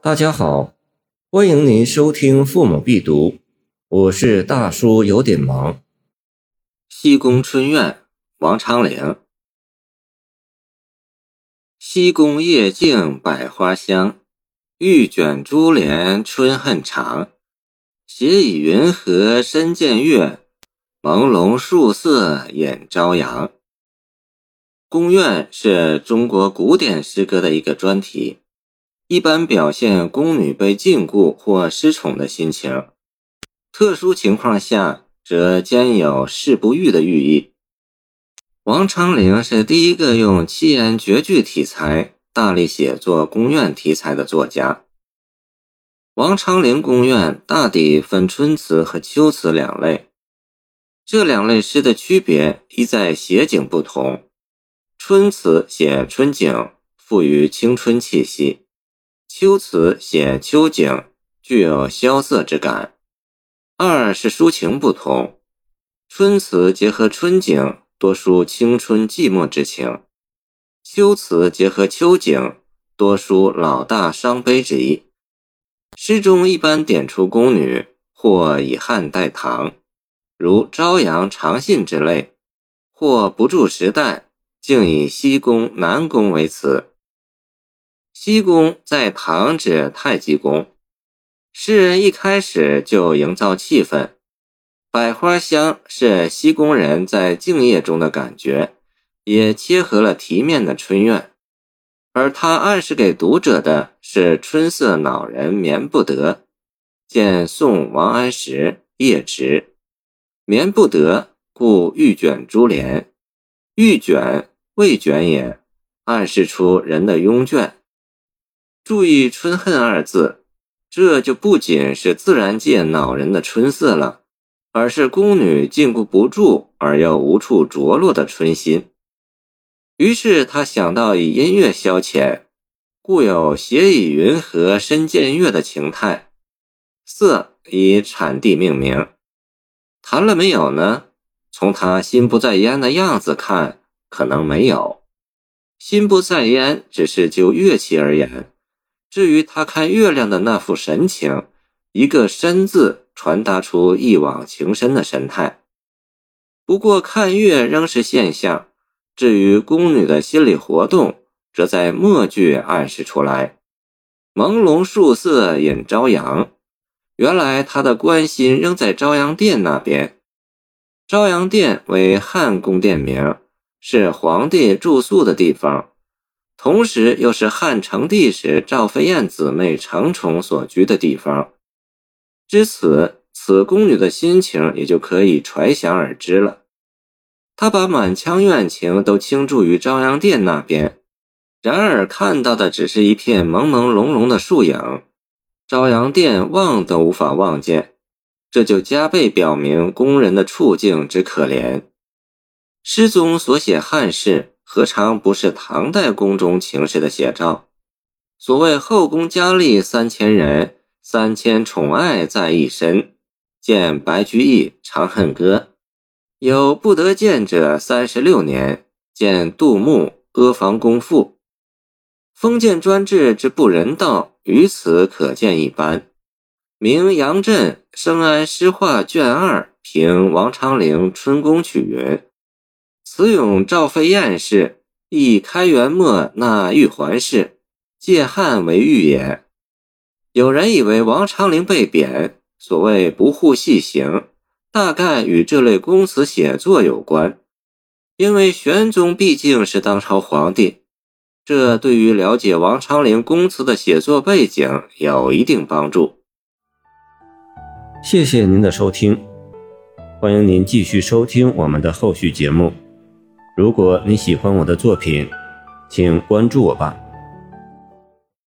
大家好，欢迎您收听《父母必读》，我是大叔，有点忙。西宫春苑，王昌龄。西宫夜静百花香，玉卷珠帘春恨长。斜倚云河深见月，朦胧树色掩朝阳。宫怨是中国古典诗歌的一个专题，一般表现宫女被禁锢或失宠的心情，特殊情况下则兼有誓不渝的寓意。王昌龄是第一个用七言绝句题材大力写作宫怨题材的作家。王昌龄宫怨大抵分春词和秋词两类，这两类诗的区别一在写景不同。春词写春景，富于青春气息；秋词写秋景，具有萧瑟之感。二是抒情不同，春词结合春景，多抒青春寂寞之情；秋词结合秋景，多抒老大伤悲之意。诗中一般点出宫女或以汉代唐，如朝阳、长信之类，或不注时代。竟以西宫、南宫为词。西宫在唐指太极宫。诗人一开始就营造气氛，百花香是西宫人在静夜中的感觉，也切合了题面的春怨。而他暗示给读者的是春色恼人眠不得。见宋王安石《夜值》，眠不得，故欲卷珠帘，欲卷。未卷也，暗示出人的慵倦。注意“春恨”二字，这就不仅是自然界恼人的春色了，而是宫女禁锢不住而又无处着落的春心。于是他想到以音乐消遣，故有“斜倚云和深见月”的情态。色以产地命名，谈了没有呢？从他心不在焉的样子看。可能没有，心不在焉，只是就乐器而言。至于他看月亮的那副神情，一个“深”字传达出一往情深的神态。不过看月仍是现象，至于宫女的心理活动，则在末句暗示出来。朦胧树色引朝阳，原来他的关心仍在朝阳殿那边。朝阳殿为汉宫殿名。是皇帝住宿的地方，同时又是汉成帝时赵飞燕姊妹承宠所居的地方。至此，此宫女的心情也就可以揣想而知了。她把满腔怨情都倾注于朝阳殿那边，然而看到的只是一片朦朦胧胧的树影，朝阳殿望都无法望见，这就加倍表明宫人的处境之可怜。诗中所写汉室，何尝不是唐代宫中情势的写照？所谓后宫佳丽三千人，三千宠爱在一身。见白居易《长恨歌》，有不得见者三十六年。见杜牧《阿房宫赋》，封建专制之不人道，于此可见一斑。明杨震《生安诗话》卷二评王昌龄《春宫曲》云。此咏赵飞燕氏，亦开元末那玉环氏，借汉为玉也。有人以为王昌龄被贬，所谓不护细行，大概与这类宫词写作有关。因为玄宗毕竟是当朝皇帝，这对于了解王昌龄宫词的写作背景有一定帮助。谢谢您的收听，欢迎您继续收听我们的后续节目。如果你喜欢我的作品，请关注我吧。